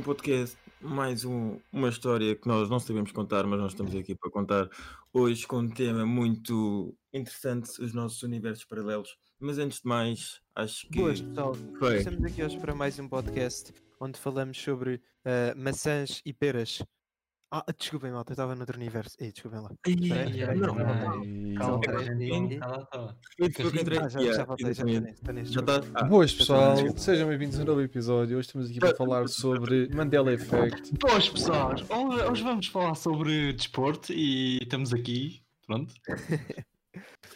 um podcast, mais um- uma história que nós não sabemos contar, mas nós estamos aqui para contar hoje com um tema muito interessante, os nossos universos paralelos. Mas antes de mais, acho que. Boas, pessoal. Foi. Estamos aqui hoje para mais um podcast onde falamos sobre ah, maçãs e peras. Ah, desculpem, malta, eu estava noutro universo. Ei, desculpem lá. Boas pessoal, sejam bem-vindos a um novo episódio. Hoje estamos aqui para falar sobre Mandela Effect. Boas pessoas, hoje vamos falar sobre desporto e estamos aqui, pronto.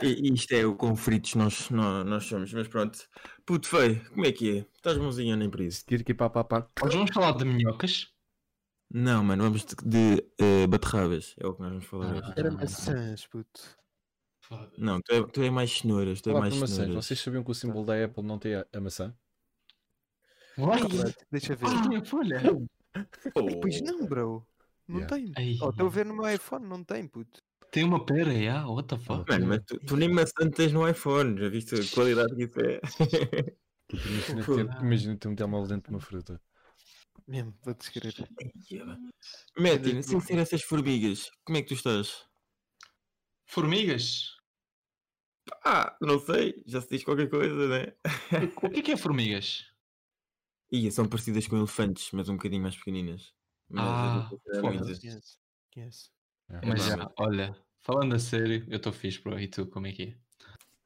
e, isto é o quão fritos nós, nós, nós somos, mas pronto. Puto feio, como é que é? Estás mãozinha ou nem por isso? Tiro aqui pá, pá, pá. Hoje vamos falar de minhocas. Não, mano, vamos de, de eh, beterrabas, é o que nós vamos falar hoje. Era maçãs, puto. Não, tu é, tu é mais cenouras, tu é mais maçãs. cenouras. Vocês sabiam que o símbolo da Apple não tem a, a maçã? Chocolate, Deixa ver. Ah, folha. Ei, Pois não, bro. Não Yeah. tem. Ai, Oh, estou a ver no meu iPhone, não tem, puto. Tem uma pera, yeah? what the fuck? Mano, mas tu, tu nem maçã tens no iPhone, já viste a qualidade que isso é? Imagina Fogo. ter, imagina ter um telemóvel dentro de uma fruta. Mesmo, vou descrever. Metin, sem ser essas formigas, como é que tu estás? Formigas? Ah, não sei, já se diz qualquer coisa, né? O que é que é formigas? Ia, são parecidas com elefantes, mas um bocadinho mais pequeninas. Mas Ah, sei foda-se. muito. Conheço. Conheço. É. Mas já, olha, falando a sério, eu estou fixe, bro. E tu, como é que é?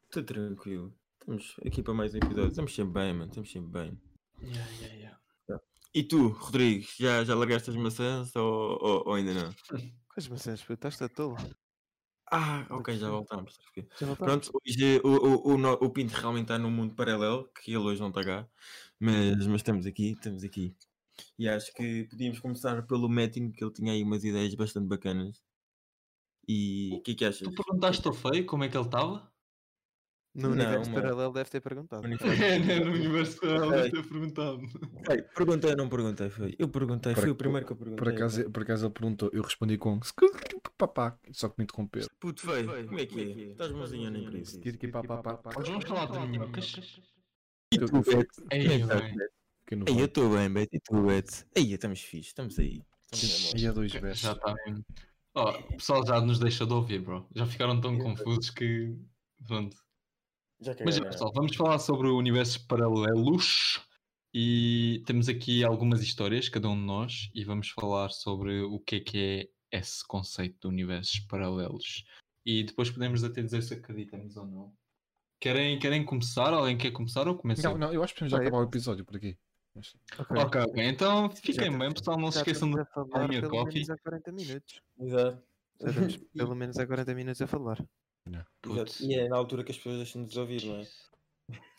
Estou tranquilo. Estamos aqui para mais um episódio. Estamos sempre bem, mano. Estamos sempre bem. Yeah, yeah, yeah. E tu, Rodrigo, já, já largaste as maçãs ou, ou, ou ainda não? Quais maçãs, puto? Estás a tolo? Ah, ok, já quê? Já voltaste? Pronto, hoje o, o, o, o Pinto realmente está num mundo paralelo, que ele hoje não está cá, mas, mas estamos aqui, estamos aqui. E acho que podíamos começar pelo Metin, que ele tinha aí umas ideias bastante bacanas. E o que é que achas? Tu perguntaste ao feio como é que ele estava? No Não, universo mano. paralelo deve ter perguntado. É, no universo Ei. deve ter perguntado. Ei, perguntei ou não perguntei? Foi. Eu perguntei, Por foi o primeiro que eu perguntei. Por acaso, por acaso ele perguntou, eu respondi com papá, só que me interromper. Puto feio, como é que é? Estás mãozinha nem por isso? Vamos falar de minhocas. E tu, Beto? Ei, é bem. Beto? Eu estou bem, Beto. E tu, Beto? Ei, estamos fixe, estamos aí. E a dois versos. Já está. Ó, o pessoal já nos deixa de ouvir, bro. Já ficaram tão confusos que. Pronto. Já Mas pessoal, vamos falar sobre o universo paralelos. E temos aqui algumas histórias, cada um de nós, e vamos falar sobre o que é que é esse conceito de universos paralelos. E depois podemos até dizer se acreditamos ou não. Querem, querem começar? Alguém quer começar ou começar? Não, não, eu acho que podemos já acabar o episódio por aqui. Mas- Ok. Então fiquem Já- bem, pessoal. Não se esqueçam de. estamos a falar minha pelo coffee. menos há 40 minutos. Exato. Já estamos pelo menos há 40 minutos a falar. Putz. E é na altura que as pessoas deixam de nos ouvir, não é?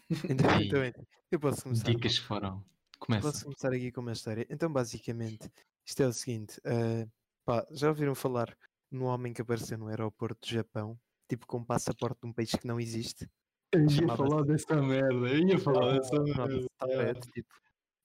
Então, então, então, eu posso começar. Dicas que foram. Começa. Posso começar aqui com uma história. Então, basicamente, isto é o seguinte: eh, pá, já ouviram falar no homem que apareceu no aeroporto do Japão, tipo com um passaporte de um país que não existe? Eu ia falar dessa merda. Eu ia falar dessa Chamava-se merda. Tipo,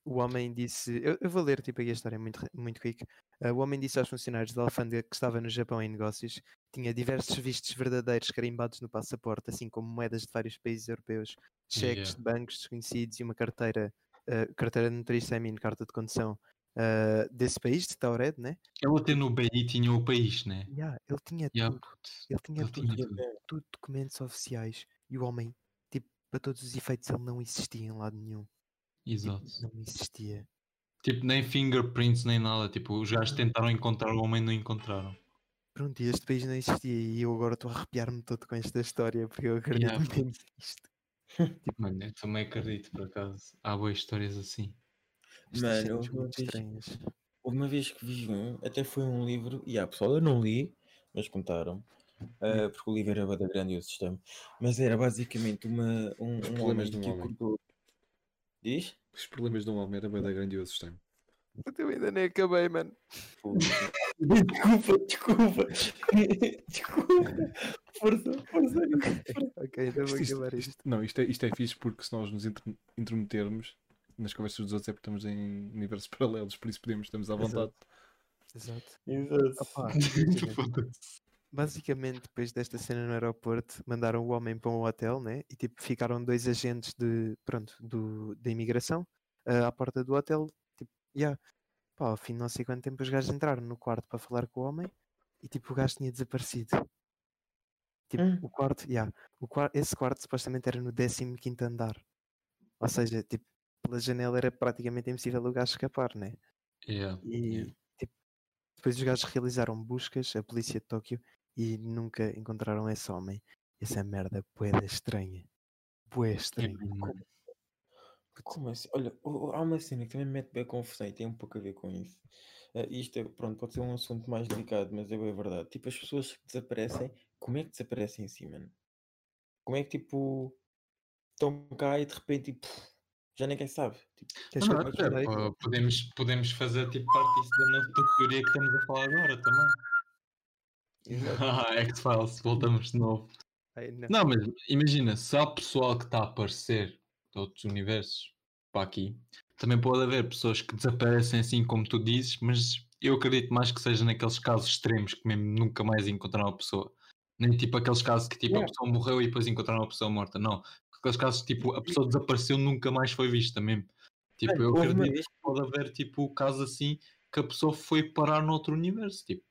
o homem disse. Eu, eu vou ler tipo, aqui a história, é muito, muito quick. Eh, o homem disse aos funcionários da alfândega que estava no Japão em negócios tinha diversos vistos verdadeiros carimbados no passaporte, assim como moedas de vários países europeus, cheques Yeah. de bancos desconhecidos e uma carteira, eh, carteira de motorista, mim, carta de condução eh, desse país, de Taured, né? Ele até no BI tinha o país, né? Yeah, ele tinha Yeah, tudo, ele tinha ele tudo, tinha tudo. tudo, documentos oficiais e o homem, tipo, para todos os efeitos, ele não existia em lado nenhum. Tipo, Exato. não existia. Tipo, nem fingerprints, nem nada. Tipo, os gajos tentaram encontrar o homem e não encontraram. Pronto, e este país não existia e eu agora estou a arrepiar-me todo com esta história porque eu acredito Yeah. mesmo nisto. Mano, eu também acredito, por acaso. Há boas histórias assim. Mano, houve uma vez- estranhas. Houve uma vez que vi um, até foi um livro, e ah, pessoal, eu não li, mas contaram, ah, porque o livro era bué da grande e o sistema, mas era basicamente uma, um, um homem que acordou. Diz? Os problemas de um homem era bem da grande e o sistema. Eu ainda nem acabei, mano. Desculpa, desculpa, desculpa, força, força. Ok, então vou Isto- acabar isto- isto. Não, isto é, isto é fixe porque se nós nos intrometermos nas conversas dos outros é porque estamos em universos paralelos, por isso podemos, estamos à vontade. Exato. Exato. Opa, imagina, foda-se. Basicamente, depois desta cena no aeroporto, mandaram o homem para um hotel, né? E tipo, ficaram dois agentes de, pronto, do, da imigração ah, à porta do hotel. Tipo, yeah. Pá, ao fim de não sei quanto tempo os gajos entraram no quarto para falar com o homem e tipo o gajo tinha desaparecido. Tipo, Hum. o quarto, yeah, o quar esse quarto supostamente era no 15 andar. Ou seja, tipo, pela janela era praticamente impossível o gajo escapar, né? Yeah. E Yeah. tipo, depois os gajos realizaram buscas, a polícia de Tóquio, e nunca encontraram esse homem. Essa merda poeda estranha. Bué estranha. Hum, Como assim? Olha, há uma cena que também me mete bem confusão e tem um pouco a ver com isso. Ah, isto é, pronto, pode ser um assunto mais delicado, mas é bem verdade. Tipo, as pessoas que desaparecem, como é que desaparecem assim, mano? Como é que, tipo, estão cá e de repente, tipo, já ninguém sabe? Tipo, Não, não, é, podemos, podemos fazer tipo parte disso da nossa teoria que estamos a falar agora também. Exato. Ah, X-Files, voltamos de novo. Ai, não. Não, mas imagina, se há pessoal que está a aparecer de outros universos para aqui, também pode haver pessoas que desaparecem assim como tu dizes, mas eu acredito mais que seja naqueles casos extremos que mesmo nunca mais encontraram a pessoa. Nem tipo aqueles casos que tipo, a Yeah. pessoa morreu e depois encontraram a pessoa morta. Não. Aqueles casos tipo, a pessoa desapareceu nunca mais foi vista mesmo. Tipo, eu acredito que pode haver tipo casos assim que a pessoa foi parar noutro universo. Tipo,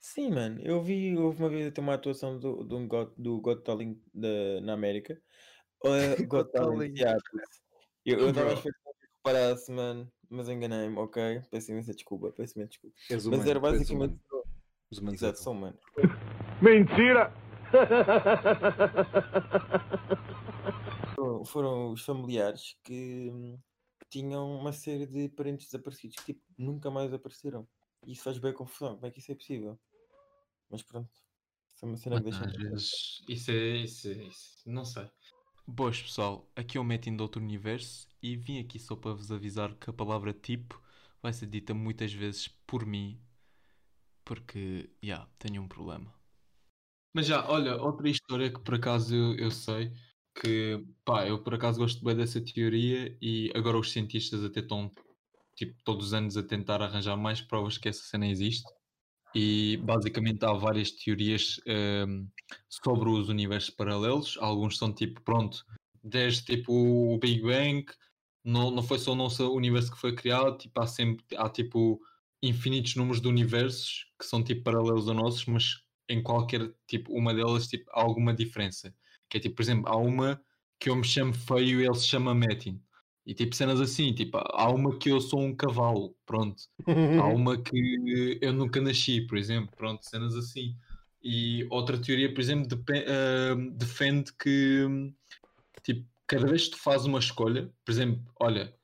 Sim, mano, eu vi, houve uma vez até uma atuação do, do, God, do God Talent da, na América. Uh, God God Talent, eu eu estava a Bro. esperar que reparasse, mano, mas enganei-me, ok? Peço imensa desculpa, peço imensa desculpa. És Mas humano, era tu és basicamente. humano. Os humanos Exato, erram. são, mano. Mentira! Foram, foram os familiares que hum, tinham uma série de parentes desaparecidos que tipo, nunca mais apareceram. E isso faz bem confusão. Como é que isso é possível? Mas pronto. Isso é uma cena que deixa. Às vezes, isso é, isso é, isso, não sei. Boas pessoal, aqui é o Metin do outro universo e vim aqui só para vos avisar que a palavra tipo vai ser dita muitas vezes por mim, porque, já, tenho um problema. Mas já, olha, outra história que por acaso eu, eu sei, que, pá, eu por acaso gosto bem dessa teoria e agora os cientistas até estão, tipo, todos os anos a tentar arranjar mais provas que essa cena existe. E basicamente há várias teorias ehm, sobre os universos paralelos. Alguns são tipo, pronto, desde tipo o Big Bang, não, não foi só o nosso universo que foi criado, tipo, há sempre há tipo infinitos números de universos que são tipo paralelos a nossos, mas em qualquer tipo, uma delas tipo, há alguma diferença. Que é tipo, por exemplo, há uma que eu me chamo feio e ele se chama Metin. E tipo cenas assim, tipo, há uma que eu sou um cavalo, pronto. Há uma que eu nunca nasci, por exemplo, pronto, cenas assim. E outra teoria, por exemplo, depe- ah, defende que tipo, cada vez que tu fazes uma escolha, por exemplo, olha,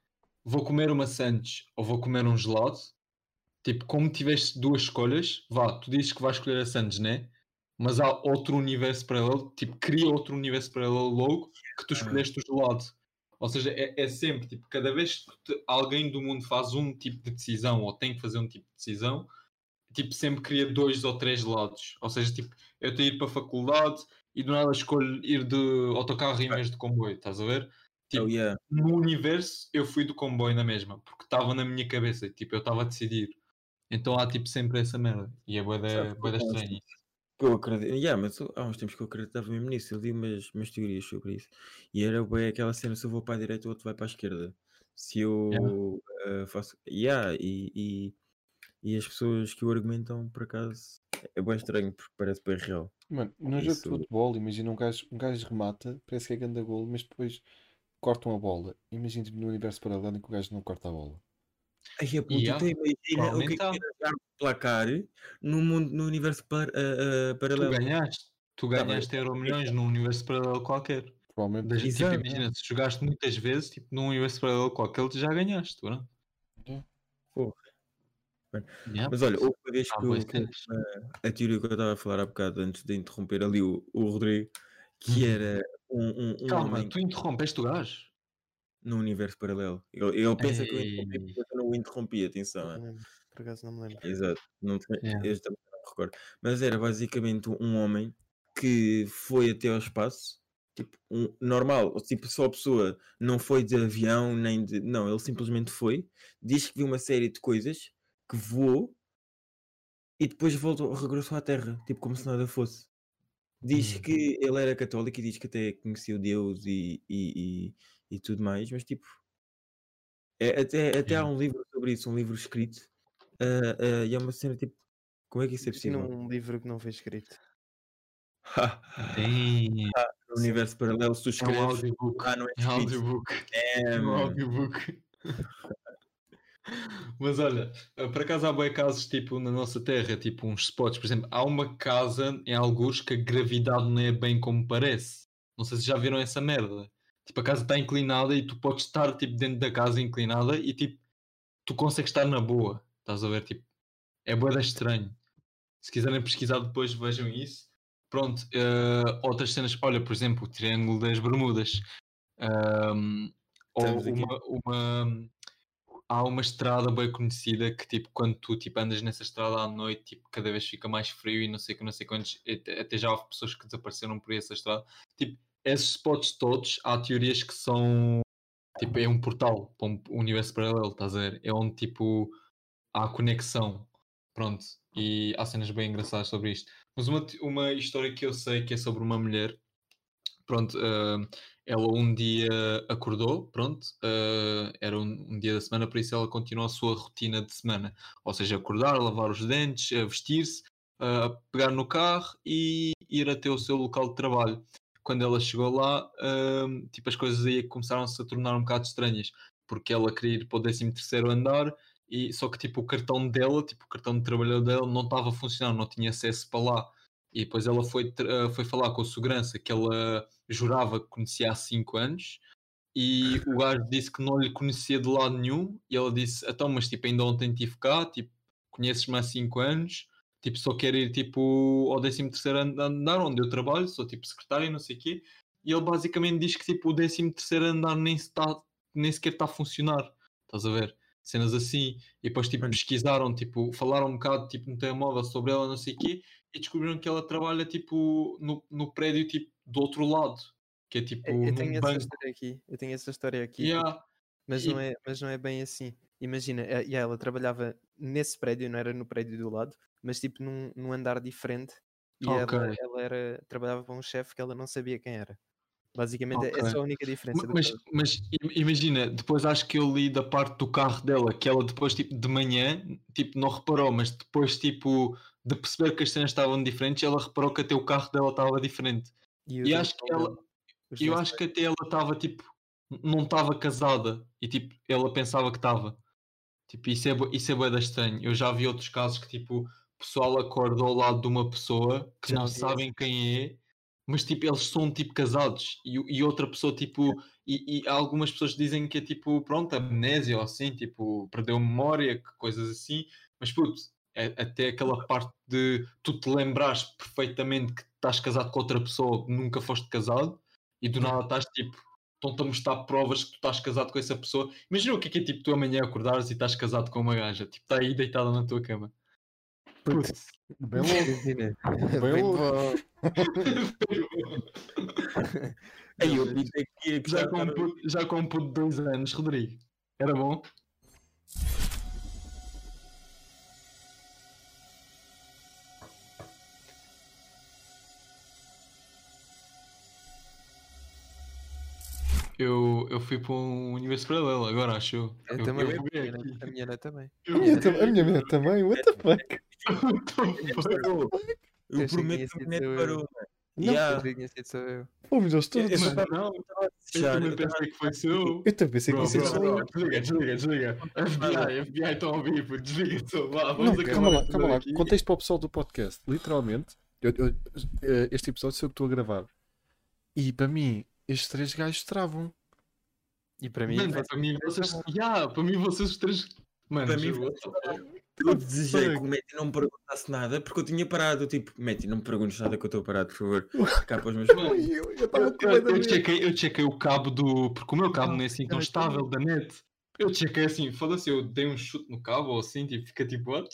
vou comer uma Santos ou vou comer um gelado, tipo, como tiveste duas escolhas, vá, tu dizes que vais escolher a Santos, né? Mas há outro universo paralelo, tipo, cria outro universo paralelo logo que tu escolheste o gelado. Ou seja, é, é sempre, tipo, cada vez que alguém do mundo faz um tipo de decisão ou tem que fazer um tipo de decisão, tipo, sempre cria dois ou três lados. Ou seja, tipo, eu tenho ir para a faculdade e do nada escolho ir de autocarro em vez de comboio, estás a ver? Tipo, Oh, yeah. no universo eu fui do comboio na mesma, porque estava na minha cabeça, tipo, eu estava a decidir. Então há tipo sempre essa merda. E é bué da da que eu acredito. Yeah, mas eu- há uns tempos que eu acreditava mesmo nisso. Eu li umas, umas teorias sobre isso. E era bem aquela cena: se eu vou para a direita, o outro vai para a esquerda. Se eu eh, faço. Yeah, e, e, e as pessoas que o argumentam, por acaso, é bem estranho, porque parece bem real. Mano, num jogo de futebol, imagina um gajo, um gajo remata, parece que é grande gol, mas depois cortam a bola. Imagina tipo, no universo paralelo em que o gajo não corta a bola. Aí a puta, Yeah, então imagina o que é jogar um placar no, mundo, no universo par, ah, ah, Tu paralelo. ganhaste. Tu Tá ganhaste euro milhões num universo paralelo qualquer. Provavelmente. Tipo, Exato. imagina, se jogaste muitas vezes, tipo, num universo paralelo qualquer, tu já ganhaste, não yeah. Mas olha, houve uma vez Há que, eu, que cenas. a teoria que eu estava a falar há bocado antes de interromper ali o, o Rodrigo, que Uhum. era um, um, um Calma, homem tu interrompeste o gajo? No universo paralelo. Ele, ele pensa que eu Ei. interrompi, eu não o interrompi, atenção. Não é. me lembro. Por acaso não me lembro. Exato, não te- Yeah. eu também não me recordo. Mas era basicamente um homem que foi até ao espaço, tipo, um, normal, tipo, só a pessoa não foi de avião, nem de. Não, ele simplesmente foi, diz que viu uma série de coisas, que voou e depois voltou, regressou à Terra, tipo, como se nada fosse. Diz Hum. que ele era católico e diz que até conhecia Deus e, e, e, e tudo mais, mas tipo. É, até, até há Yeah. um livro sobre isso, um livro escrito ah, ah, e é uma cena tipo. Como é que isso é possível? um livro que não foi escrito. No universo paralelo, se tu É um escreves. audiobook. Ah, não é É um audiobook. É, um mano. audiobook. Mas olha, eh, por acaso há bem casos tipo na nossa terra, tipo uns spots, por exemplo, há uma casa em alguns que a gravidade não é bem como parece. Não sei se já viram essa merda. Tipo, a casa está inclinada e tu podes estar tipo dentro da casa inclinada e tipo, tu consegues estar na boa. Estás a ver? Tipo, é boa estranho. Se quiserem pesquisar depois, vejam isso. Pronto, eh, outras cenas, olha, por exemplo, o Triângulo das Bermudas. Ou uma, uma- há uma estrada bem conhecida que tipo quando tu tipo, andas nessa estrada à noite tipo, cada vez fica mais frio e não sei que não sei quantos até até já houve pessoas que desapareceram por essa estrada tipo esses spots todos há teorias que são tipo é um portal para um universo paralelo estás a ver é onde tipo há conexão pronto e há cenas bem engraçadas sobre isto mas uma, uma história que eu sei que é sobre uma mulher pronto ah, ela um dia acordou, pronto, eh, era um, um dia da semana, por isso ela continuou a sua rotina de semana. Ou seja, acordar, lavar os dentes, eh, vestir-se, eh, pegar no carro e ir até o seu local de trabalho. Quando ela chegou lá, ehm, tipo, as coisas aí começaram-se a tornar um bocado estranhas, porque ela queria ir para o 13º andar, e, só que tipo, o cartão dela, tipo, o cartão de trabalhador dela não estava a funcionar, não tinha acesso para lá. E depois ela foi, tra- foi falar com a segurança que ela jurava que conhecia há 5 anos e o gajo disse que não lhe conhecia de lado nenhum e ela disse, então, mas tipo, ainda ontem estive cá, tipo, conheces-me há 5 anos, tipo, só quero ir tipo ao 13º an- andar onde eu trabalho, sou tipo secretário e não sei o quê, e ele basicamente diz que tipo o 13º andar nem, se tá, nem sequer está a funcionar, estás a ver? Cenas assim, e depois tipo pesquisaram, tipo, falaram um bocado tipo no telemóvel sobre ela, não sei o quê, e descobriram que ela trabalha tipo no, no prédio tipo do outro lado, que é tipo Eu, eu tenho essa banco. história aqui. Eu tenho essa história aqui. Yeah. Mas, E- não é, mas não é bem assim. Imagina, eh, e ela trabalhava nesse prédio, não era no prédio do lado, mas tipo num, num andar diferente. E Ok. ela, ela era, trabalhava para um chefe que ela não sabia quem era. Basicamente, Ok. essa é a única diferença. Mas, mas im- imagina, depois acho que eu li da parte do carro dela que ela depois, tipo, de manhã, tipo, não reparou, mas depois, tipo, de perceber que as cenas estavam diferentes, ela reparou que até o carro dela estava diferente. E, E acho que ela, eu acho que até ela estava, tipo, não estava casada e, tipo, ela pensava que estava. Tipo, isso é, isso é da estranho. Eu já vi outros casos que, tipo, o pessoal acorda ao lado de uma pessoa que Já não vi sabem quem é, mas, tipo, eles são, tipo, casados. E, e outra pessoa, tipo... E, e algumas pessoas dizem que é, tipo, pronto, amnésia ou assim, tipo, perdeu memória, que coisas assim. Mas, puto, é- até aquela parte de tu te lembrares perfeitamente que estás casado com outra pessoa, nunca foste casado, e do nada estás, tipo... Estão-te a mostrar provas que tu estás casado com essa pessoa. Imagina o que é que é tipo tu amanhã acordares e estás casado com uma gaja. Tipo, está aí deitada na tua cama. Putz. Bem louco. Bem louco. Aí eu aqui que já, com puto, já com puto de dois anos, Rodrigo. Era bom? Eu, eu fui para um universo paralelo agora, acho eu. Eu Eu- também. eu a, minha, net- a minha net também. Eu- A minha, tam- a minha mulher também, what the fuck? Eu prometo que a net eu. parou. mano. Não, Yeah. Tinha sido só eu. Fomos nós Eu- todos. eu não, eu eu também eu estava pensei que foi seu. Eu também pensei que Bro, você bro, só bro, eu. Desliga, desliga, desliga. FBI, FBI estão a ouvir, puto, desliga só. Vá, Não, vamos calma lá, calma lá. Contexto para o pessoal do podcast. Literalmente, eu- eu- eh, este episódio sou eu que estou a gravar. E para mim, estes três gajos travam. E para mim, Mano, para mim vocês. Yeah, para mim vocês os três. Mano, Para mim, Eu desejei que o Meti não me perguntasse nada porque eu tinha parado. Tipo, Meti, não me perguntes nada que eu estou parado, por favor. Cá para os meus. Eu eu Eu, com eu, chequei, eu chequei o cabo do. Porque o meu cabo não é assim tão eu estável da net. Eu chequei assim, foda-se, eu dei um chute no cabo ou assim, tipo, fica tipo, what?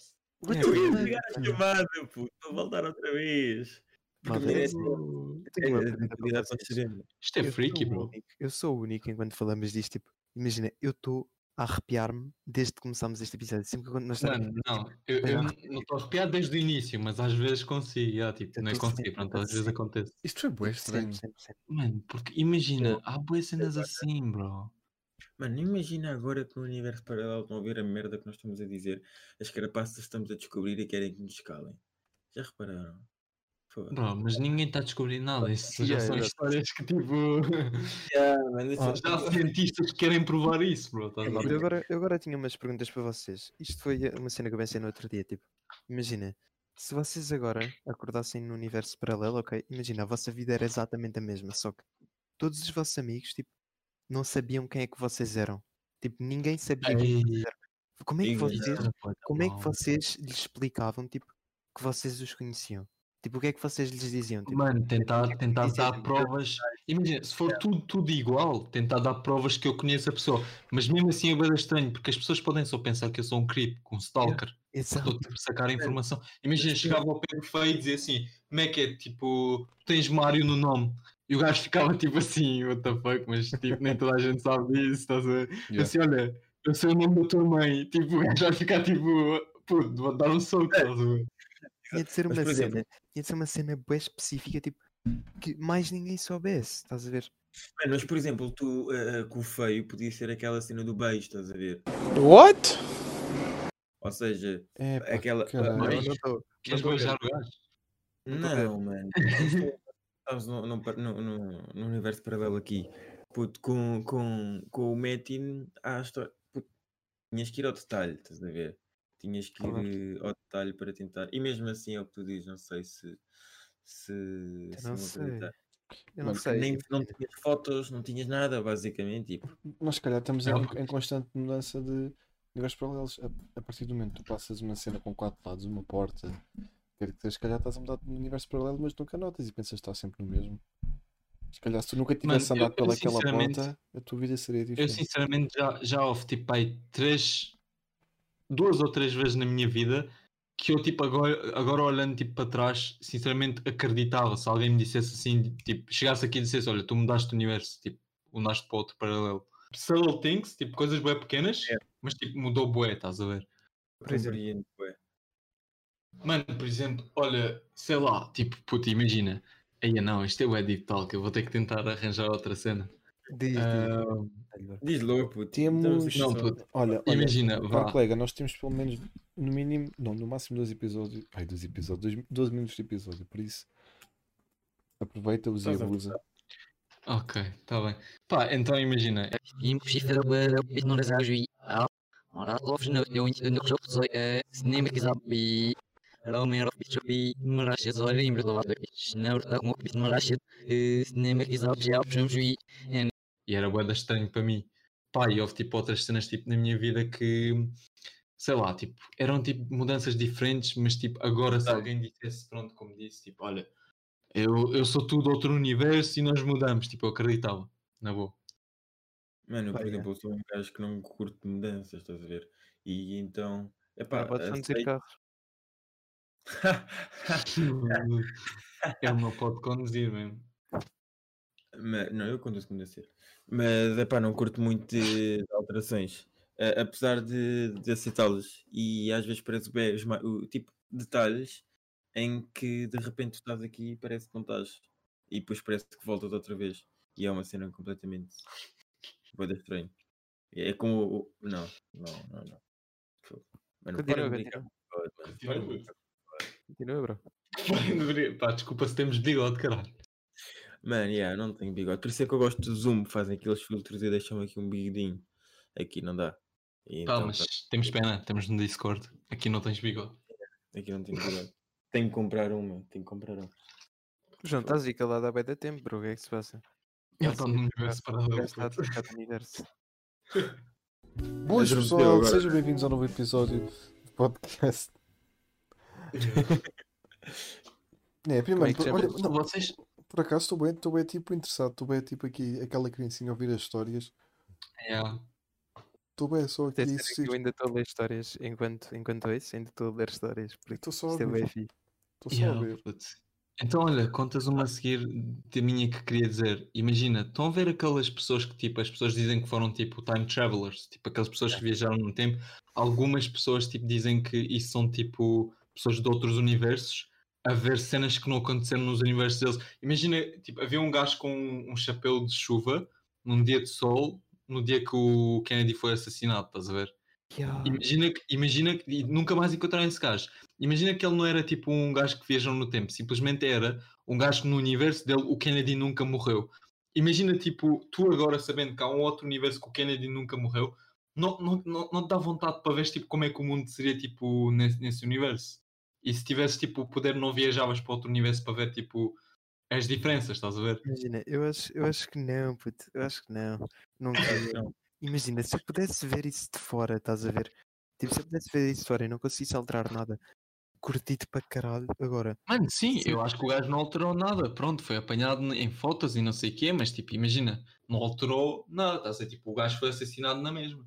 Eu ia eu desligar a chamada, puto. Vou voltar outra vez. Eu eu é é vocês. Isto é freaky, o bro. único- Eu sou o único enquanto falamos disto. Tipo, imagina, eu estou a arrepiar-me desde que começámos este episódio. Sempre que nós estamos. Mano, não, eu, É eu não estou arrepiado desde o início, mas às vezes consigo, yeah, tipo, Eu não é consigo, pronto, às vezes sempre. acontece. Isto foi bué Sempre, estranho. sempre, sempre. Mano, porque imagina, há boas cenas assim, bro. Mano, imagina agora que no universo paralelo estão a ver a merda que nós estamos a dizer, as carapaças estamos a descobrir e querem que nos escalem. Já repararam? Bro, mas ninguém está a descobrir nada. Isso já Yeah, são exato. histórias que tipo. Yeah, isso- Ah, já há cientistas que querem provar isso, bro. A Eu agora, eu agora tinha umas perguntas para vocês. Isto foi uma cena que eu pensei no outro dia. Tipo, imagina, se vocês agora acordassem no universo paralelo, ok? Imagina, a vossa vida era exatamente a mesma, só que todos os vossos amigos, tipo, não sabiam quem é que vocês eram. Tipo, ninguém sabia quem Ei, vocês eram. Como é que vocês, como é que vocês lhes explicavam, tipo, que vocês os conheciam? Tipo, o que é que vocês lhes diziam? Tipo, Mano, tentar, que tentar dizer, dar provas. Imagina, se for tudo, tudo igual, tentar dar provas que eu conheço a pessoa. Mas mesmo assim é bem estranho, porque as pessoas podem só pensar que eu sou um creep, um stalker. exato. Estou tipo, a sacar a informação. Imagina, chegava ao Pedro Feio e dizia assim: como é que é? Tipo, tens Mário no nome. E o gajo ficava tipo assim, what the fuck, mas tipo, nem toda a gente sabe disso, estás a ver? Yeah. Assim, olha, eu sei o nome da tua mãe. Tipo, o gajo vai ficar tipo, puto, vou dar um soco, estás a ver? Tinha de ser Mas, uma por cena, exemplo- tinha de ser uma cena bem específica, tipo, que mais ninguém soubesse, estás a ver? Mano, mas por exemplo, tu eh, com o feio podia ser aquela cena do beijo, estás a ver? What? Ou seja, É, pá, aquela. caralho. Não, Não, Beijo? não estou. Queres Não a beijar o gajo? Não a mano. Estamos no, no, no, no- no universo paralelo aqui. Puto, com, com, com o Metin, há história. Puto, tinhas que ir ao detalhe, estás a ver? Tinhas que ir Claro. eh, ao detalhe para tentar. E mesmo assim é o que tu dizes, não sei se. Se. Eu se não vão sei. Eu não sei. Nem, não tinhas fotos, não tinhas nada, basicamente. Tipo, Nós, se calhar, estamos em, Não. em constante mudança de universos paralelos. A, a partir do momento que tu passas uma cena com quatro lados, uma porta, quer que se calhar estás a mudar de universo paralelo, mas nunca notas e pensas que estás sempre no mesmo. Se calhar, se tu nunca tivesse Mano, eu- andado eu pelaquela porta, a tua vida seria Eu diferente. sinceramente já, já houve tipo aí três, duas ou três vezes na minha vida que eu tipo agora, agora olhando tipo para trás, sinceramente acreditava se alguém me dissesse assim, tipo, chegasse aqui e dissesse, olha, tu mudaste de universo, tipo, mudaste para outro paralelo. Subtle things, tipo, coisas bem pequenas, É. mas tipo, mudou bué, estás a ver? Compreendo, bué. Mano, por exemplo, olha, sei lá, tipo, puta, imagina, aí não, isto é o Deep Talk, eu vou ter que tentar arranjar outra cena. Diz, uh, diz logo, Temos. Não, puto. Olha, imagina, olha, vá. colega, nós temos pelo menos, no mínimo, não, no máximo dois episódios. Ai, dois episódios, dois, 12 minutos de episódio, por isso aproveita-os e abusa. Ok, está bem. Pá, então imagina. Romer Bichobi Marashid não Brodovadovich, Naurta Mokbit Marashid, Nemek Izab Jab Shumshui, and e era boeda estranho para mim. Pá, e houve tipo outras cenas tipo, na minha vida que sei lá, tipo, eram tipo mudanças diferentes, mas tipo, agora se alguém dissesse, pronto, como disse, tipo, olha, eu, eu sou tudo outro universo e nós mudamos, tipo, eu acreditava, na boa. Mano, eu, por exemplo, eu sou um gajo que não curto mudanças, estás a ver? E então, é pá, pode conduzir carros. Ele não pode conduzir mesmo. Mas- não, eu conduzo como deve ser. Mas epá, não curto muito de, de alterações. A- apesar de, de aceitá-las. E às vezes parece bem os o tipo de detalhes em que de repente tu estás aqui e parece que não estás. E depois parece que voltas outra vez. E é uma cena completamente. Boa estranho. É como. o- Não, não, não, não. Mano, Continua, de continua. de. Continua, bro. Pá, desculpa se temos bigode, caralho. Mano, yeah, não tenho bigode. Por isso é que eu gosto do Zoom. Fazem aqueles filtros e deixam aqui um bigodinho. Aqui não dá. E Pá, então, mas pá, temos pena, temos no Discord. Aqui não tens bigode. aqui não tenho bigode. Tenho que comprar uma. Tenho que comprar uma. João, estás aí calado há bem da tempo, bro. O que é que se passa? Está sim, no universo paralelo. está a puto. trocar de universo. Boas pessoal, sejam bem-vindos ao novo episódio do podcast. É, é primeiro, chama? olha, não, vocês? Por acaso estou bem, estou bem tipo interessado, estou bem tipo aqui, aquela criancinha a ouvir as histórias. Yeah. Estou bem só aqui, isso, que eu ainda estou a ler histórias enquanto, enquanto ouço, ainda estou a ler histórias. Porque estou só a é fixe. estou só a Yeah, puto. Então, olha, contas uma a seguir de minha que queria dizer. Imagina, estão a ver aquelas pessoas que, tipo, as pessoas dizem que foram, tipo, time travelers, tipo, aquelas pessoas que viajaram no tempo. Algumas pessoas, tipo, dizem que isso são, tipo, pessoas de outros universos a ver cenas que não aconteceram nos universos deles. Imagina, tipo, havia um gajo com um, um chapéu de chuva num dia de sol no dia que o Kennedy foi assassinado, estás a ver? Yeah. Imagina que, imagina que e nunca mais encontraram esse gajo. Imagina que ele não era tipo um gajo que viajou no tempo, simplesmente era um gajo que no universo dele o Kennedy nunca morreu. Imagina tipo, tu agora sabendo que há um outro universo que o Kennedy nunca morreu, não, não, não, não te dá vontade para ver tipo, como é que o mundo seria tipo nesse, nesse universo. E se tivesse tipo o poder, não viajavas para outro universo para ver tipo as diferenças, estás a ver? Imagina, eu acho, eu acho que não, puto. Eu acho que não. Não. Imagina, se eu pudesse ver isso de fora, estás a ver? Tipo, se eu pudesse ver isso de fora e não conseguisse alterar nada, curtido para caralho. Agora, Mano, sim, Sim. eu acho que o gajo não alterou nada. Pronto, foi apanhado em fotos e não sei o quê, mas tipo, imagina, não alterou nada. Estás a ver? Tipo, o gajo foi assassinado na mesma.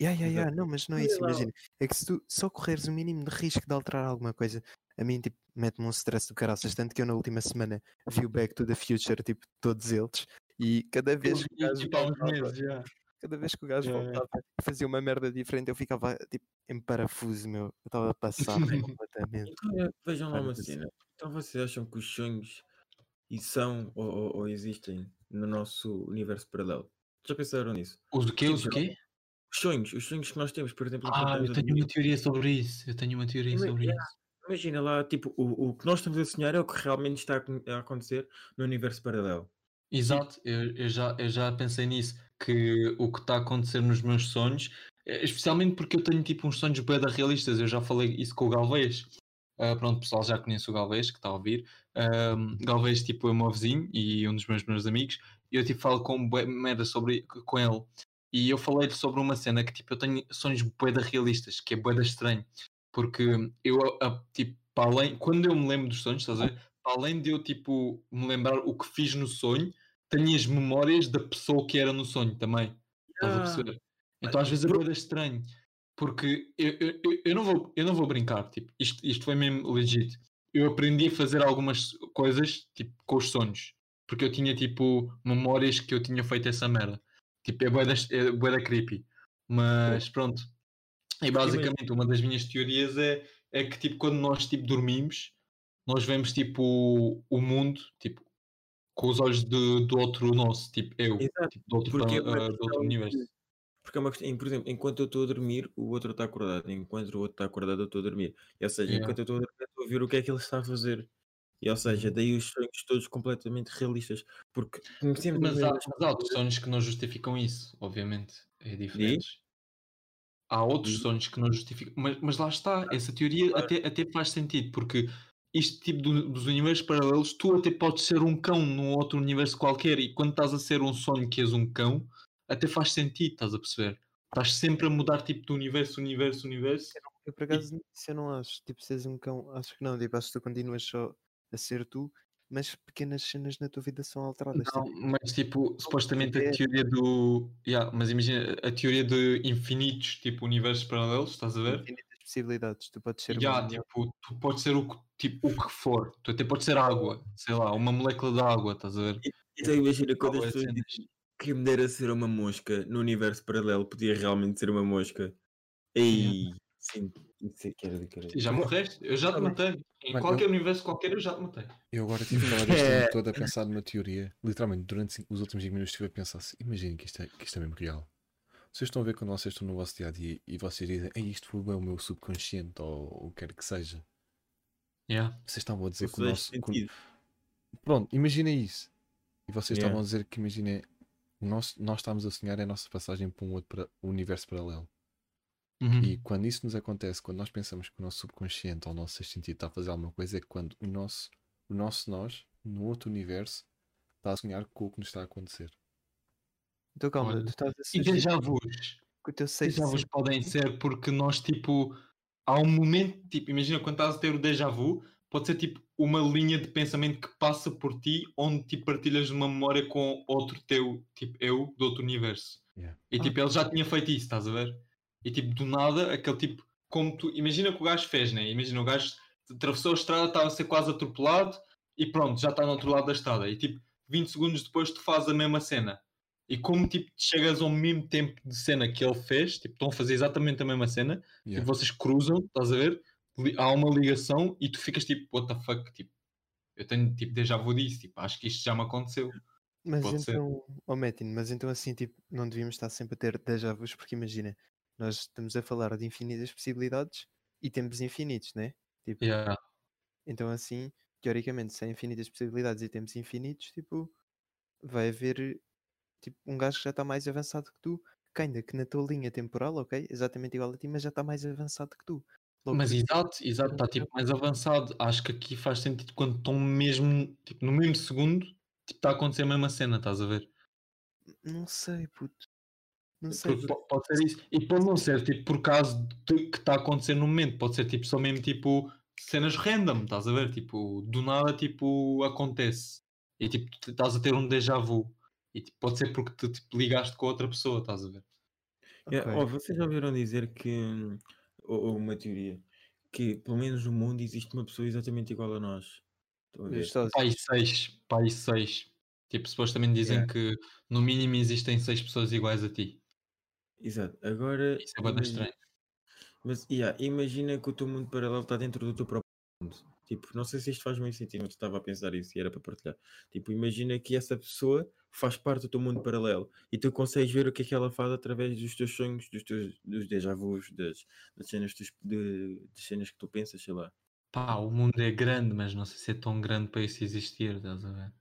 Ya, ya, Exato. não, mas não é isso, imagina. É que se tu só correres o mínimo de risco de alterar alguma coisa, a mim, tipo, mete-me um stress do caraças. Tanto que eu na última semana vi o Back to the Future, tipo, todos eles, e cada vez que o gajo tipo, voltava, meses cada vez que o gajo voltava e fazia uma merda diferente, eu ficava, tipo, em parafuso, meu. Eu estava a passar completamente. Então, é, vejam lá uma cena. Então vocês acham que os sonhos e são ou, ou- ou existem no nosso universo paralelo? Já pensaram nisso? Os o quê? Os o quê? Os sonhos, os sonhos que nós temos, por exemplo, Ah, eu tenho uma teoria sobre isso. Eu tenho uma teoria sobre isso. Imagina lá, tipo, o, o que nós estamos a sonhar é o que realmente está a acon- a acontecer no universo paralelo. Exato, eu, eu já, eu já pensei nisso, que o que está a acontecer nos meus sonhos, eh, especialmente porque eu tenho tipo uns sonhos bem realistas, eu já falei isso com o Galvez. Ah, pronto, pessoal já conhece o Galvez, que está a ouvir. Galvez, tipo, é meu vizinho e um dos meus melhores amigos, e eu tipo falo com merda sobre com ele. E eu falei sobre uma cena que tipo, eu tenho sonhos bué realistas, que é bué estranho, porque eu, a- tipo, além, quando eu me lembro dos sonhos, estás a ver? Além de eu tipo me lembrar o que fiz no sonho, tenho as memórias da pessoa que era no sonho também. Estás a Ah, perceber? Então às vezes é bué estranho. Porque eu, eu, eu, eu não vou, eu não vou brincar, tipo, isto, isto foi mesmo legit. Eu aprendi a fazer algumas coisas tipo, com os sonhos. Porque eu tinha tipo memórias que eu tinha feito essa merda. Tipo, é bué da, é bué da creepy. Mas pronto. E basicamente uma das minhas teorias é, é que tipo, quando nós tipo, dormimos, nós vemos tipo o mundo tipo, com os olhos de, do outro nosso, tipo eu, tipo, do, outro, porque é ah, do outro universo. de- Porque é uma questão, por exemplo, enquanto eu estou a dormir, o outro está acordado. Enquanto o outro está acordado, eu estou a dormir. Ou seja, Yeah. enquanto eu estou a dormir, eu estou a ver o que é que ele está a fazer. E, ou seja, daí os sonhos todos completamente realistas. Porque conhecemos Mas as há, mas há outros sonhos que não justificam isso, obviamente. É diferente. Há outros Diz. sonhos que não justificam. Mas, mas lá está, essa teoria claro. até, até faz sentido, porque este tipo do- dos universos paralelos, tu até podes ser um cão num outro universo qualquer, e quando estás a ser um sonho que és um cão, até faz sentido, estás a perceber? Estás sempre a mudar tipo de universo, universo, universo. Eu por acaso isso eu não acho. Tipo, se és um cão, acho que não. Tipo, acho que tu continuas só a ser tu, mas pequenas cenas na tua vida são alteradas. Não, tipo, mas tipo, supostamente a teoria do. Yeah, mas imagina a teoria de infinitos, tipo, universos paralelos, estás a ver? infinitas possibilidades. Tu podes ser Já, uma tipo, tu podes ser o que, tipo, o que for. Tu até podes ser água, sei lá, uma molécula de água, estás a ver? Então imagina quando as pessoas dizem que me dera ser uma mosca no universo paralelo, podia realmente ser uma mosca. Ei, sim, isso é que era caralho. Sim, já morreste? Eu já te matei. Em Mano, qualquer universo qualquer eu já te matei. Eu agora tive que falar este tempo todo a pensar numa teoria. Literalmente, durante os últimos 5 minutos estive a pensar assim, imaginem que isto, é, que isto é mesmo real. Vocês estão a ver quando vocês estão no vosso dia a dia e vocês dizem, Ei, isto foi o meu subconsciente ou o que quer que seja. Yeah. Vocês estavam a dizer Isso que o nosso. que. Pronto, imaginem isso. E vocês Yeah. estavam a dizer que imaginem. nosso- nós estamos a sonhar é a nossa passagem para um outro para- universo paralelo. Uhum. E quando isso nos acontece, quando nós pensamos que o nosso subconsciente ou o nosso sexto sentido está a fazer alguma coisa, é quando o nosso, o nosso nós, no outro universo, está a sonhar com o que nos está a acontecer. Então calma, Olha, tu estás a E déjà vus. Déjà vus podem ser porque nós, tipo, há um momento, tipo, imagina quando estás a ter o déjà vu, pode ser tipo uma linha de pensamento que passa por ti, onde tipo, partilhas uma memória com outro teu, tipo eu, do outro universo. Yeah. E Ah. tipo, ele já tinha feito isso, estás a ver? E tipo, do nada, aquele tipo, como tu, imagina que o gajo fez, né? Imagina o gajo atravessou a estrada, estava a ser quase atropelado e pronto, já está no outro lado da estrada. E tipo, 20 segundos depois tu fazes a mesma cena. E como tipo, chegas ao mesmo tempo de cena que ele fez, tipo, estão a fazer exatamente a mesma cena, Yeah. e vocês cruzam, estás a ver? Há uma ligação e tu ficas tipo, what the fuck, tipo, eu tenho tipo déjà vu disso, tipo, acho que isto já me aconteceu. Mas Pode ser. então, oh Metin, mas então assim, tipo, não devíamos estar sempre a ter déjà vus, porque imagina, nós estamos a falar de infinitas possibilidades e tempos infinitos, né? Tipo, Yeah. então assim, teoricamente, se há infinitas possibilidades e tempos infinitos, tipo, vai haver tipo, um gajo que já está mais avançado que tu, que ainda que na tua linha temporal, ok? Exatamente igual a ti, mas já está mais avançado que tu. Logo, Mas exato, exato, está tipo mais avançado. Acho que aqui faz sentido quando estão mesmo, tipo, no mesmo segundo, tipo, está a acontecer a mesma cena, estás a ver? não sei, puto. Não sei. Porque po- pode ser isso. E pode não ser tipo por causa de que está a acontecer no momento, pode ser tipo só mesmo tipo cenas random, estás a ver? Tipo, do nada tipo acontece. E tipo, estás a ter um déjà vu. E tipo, pode ser porque tu tipo, ligaste com outra pessoa, estás a ver? Yeah, Ok. oh, vocês já ouviram dizer que, ou, ou uma teoria, que pelo menos no mundo existe uma pessoa exatamente igual a nós. A sósias. Pai 6, pai 6. Tipo, supostamente dizem Yeah. que no mínimo existem 6 pessoas iguais a ti. Exato. Agora, Isso é imagi- estranho. mas yeah, imagina que o teu mundo paralelo está dentro do teu próprio mundo. Tipo, não sei se isto faz muito sentido, mas estava a pensar isso e era para partilhar. Tipo, imagina que essa pessoa faz parte do teu mundo paralelo e tu consegues ver o que é que ela faz através dos teus sonhos, dos teus dos déjà vus, das, das cenas, dos- de, das cenas que tu pensas, sei lá. Pá, o mundo é grande, mas não sei se é tão grande para isso existir, estás a ver?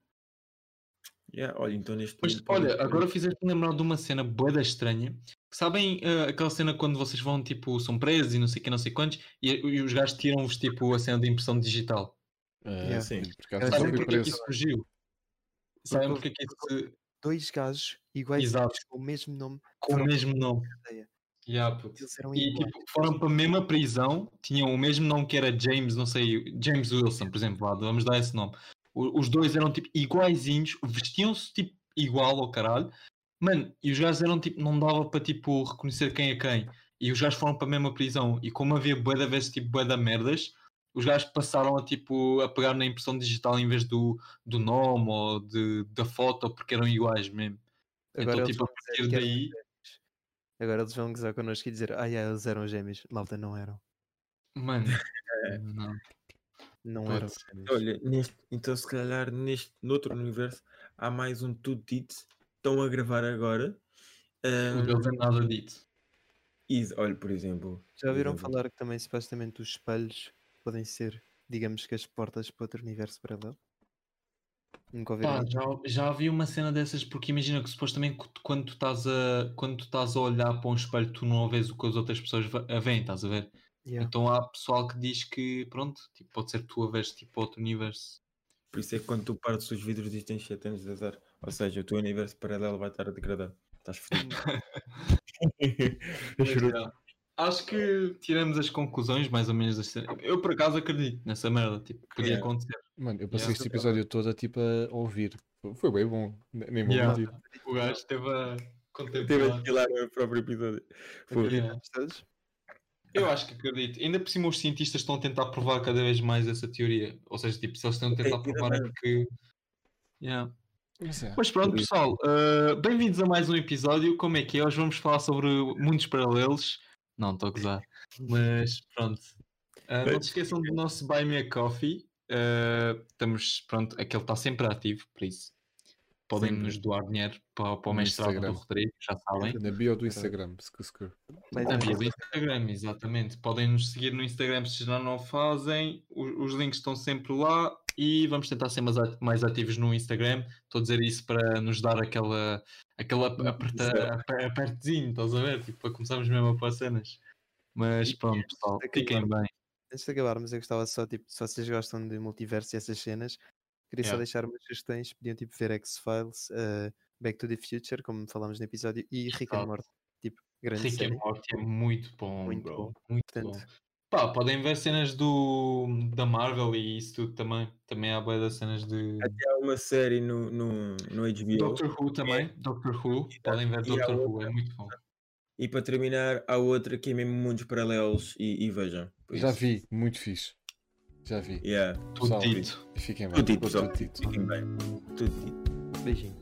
Yeah, olha, então neste Mas mundo olha, agora fizeste-me lembrar de uma cena boeda estranha. Sabem eh, aquela cena quando vocês vão, tipo, são presos e não sei o que, não sei quantos, e, e os gajos tiram-vos, tipo, a cena de impressão digital? Ah, Yeah. Sim. Sabem porque é que isso surgiu? Sabem porque é que isso... Dois gajos iguais Exato. com o mesmo nome. Com o mesmo nome. Yeah, E tipo, foram para a mesma prisão, tinham o mesmo nome que era James, não sei, James Wilson, por exemplo, lá, vamos dar esse nome. Os dois eram tipo iguaizinhos, vestiam-se tipo igual ao caralho, mano, e os gajos eram tipo, não dava para tipo reconhecer quem é quem. E os gajos foram para a mesma prisão, e como havia bué da vez tipo bué da merdas, os gajos passaram a tipo a pegar na impressão digital em vez do, do nome ou de, da foto, porque eram iguais mesmo. Agora então, tipo, a partir daí-. Agora eles vão gozar connosco e dizer, ah, yeah, eles eram gêmeos. Malta, não eram. Mano, não. Não Pode gêmeos. Olha, neste, então se calhar neste, noutro universo há mais um tudo dito. Estão a gravar agora. O Ahm, deles é nada dito. e, olha, por exemplo. Já ouviram exemplo, falar que também supostamente os espelhos podem ser, digamos que as portas para outro universo paralelo? Nunca ouviram? Pá, já, já havia uma cena dessas, porque imagina que supostamente quando tu estás a, quando tu estás a olhar para um espelho, tu não vês o que as outras pessoas a veem, estás a ver? Yeah. Então há pessoal que diz que, pronto, tipo, pode ser tu a veres tipo outro universo. Por isso é que quando tu partes os vidros e tens 7 anos de azar. Ou seja, o teu universo paralelo vai estar a degradar. Estás fodido. Já. Acho que tiramos as conclusões mais ou menos das. Eu por acaso acredito nessa merda, tipo, podia Yeah. acontecer. Mano, eu passei Yeah. este episódio todo a, tipo, a ouvir. Foi- bem bom. Ne- Nem vou Yeah. mentir. O gajo esteve a Teve a contemplar. estilar o próprio episódio. Foi. Todos? Eu acho que acredito. Ainda por cima os cientistas estão a tentar provar cada vez mais essa teoria. Ou seja, tipo, se eles estão a tentar provar é que. Yeah. Mas é. Mas pronto, pessoal, uh, bem-vindos a mais um episódio. Como é que é? Hoje vamos falar sobre mundos paralelos. Não, estou a gozar. Mas pronto. Uh, não se esqueçam do nosso Buy Me a Coffee. Uh, estamos, pronto, aquele está sempre ativo, por isso. Podem Sempre. nos doar dinheiro para, para o No mestrado do Instagram. Rodrigo, já sabem. Na bio do Instagram. scu- scu. Mais Na ou bio do Instagram, exatamente. Podem nos seguir no Instagram se já não o fazem. O- Os, links estão sempre lá e vamos tentar ser mais, mais ativos no Instagram. Estou a dizer isso para nos dar aquela, aquela ap- aperta, ap- apertezinho, estás a ver? Tipo, para começarmos mesmo a pôr cenas. Mas pronto, pessoal, fiquem bem. Antes de acabarmos, eu gostava só, tipo, se vocês gostam de multiverso e essas cenas, queria só Yeah. deixar umas sugestões. Podiam, tipo, ver X-Files, uh, Back to the Future, como falámos no episódio, e Rick and. Morty. Tipo, grande Rick and série. Morty é muito bom, Muito bro. bom. Muito Portanto- bom. Pá, podem ver cenas do, da Marvel e isso tudo também. Também há boas das cenas de. Até há uma série no, no, no HBO. Doctor Who também, Doctor Who, podem ver E Doctor Who, é muito bom. E para terminar, há outra que é mesmo mundos paralelos e, e vejam. Já isso. vi. Muito fixe. Já vi. Yeah. Tudo dito. E fiquem bem. Tudo dito. Tudo dito. Fiquem bem. Tudo dito. Beijinho.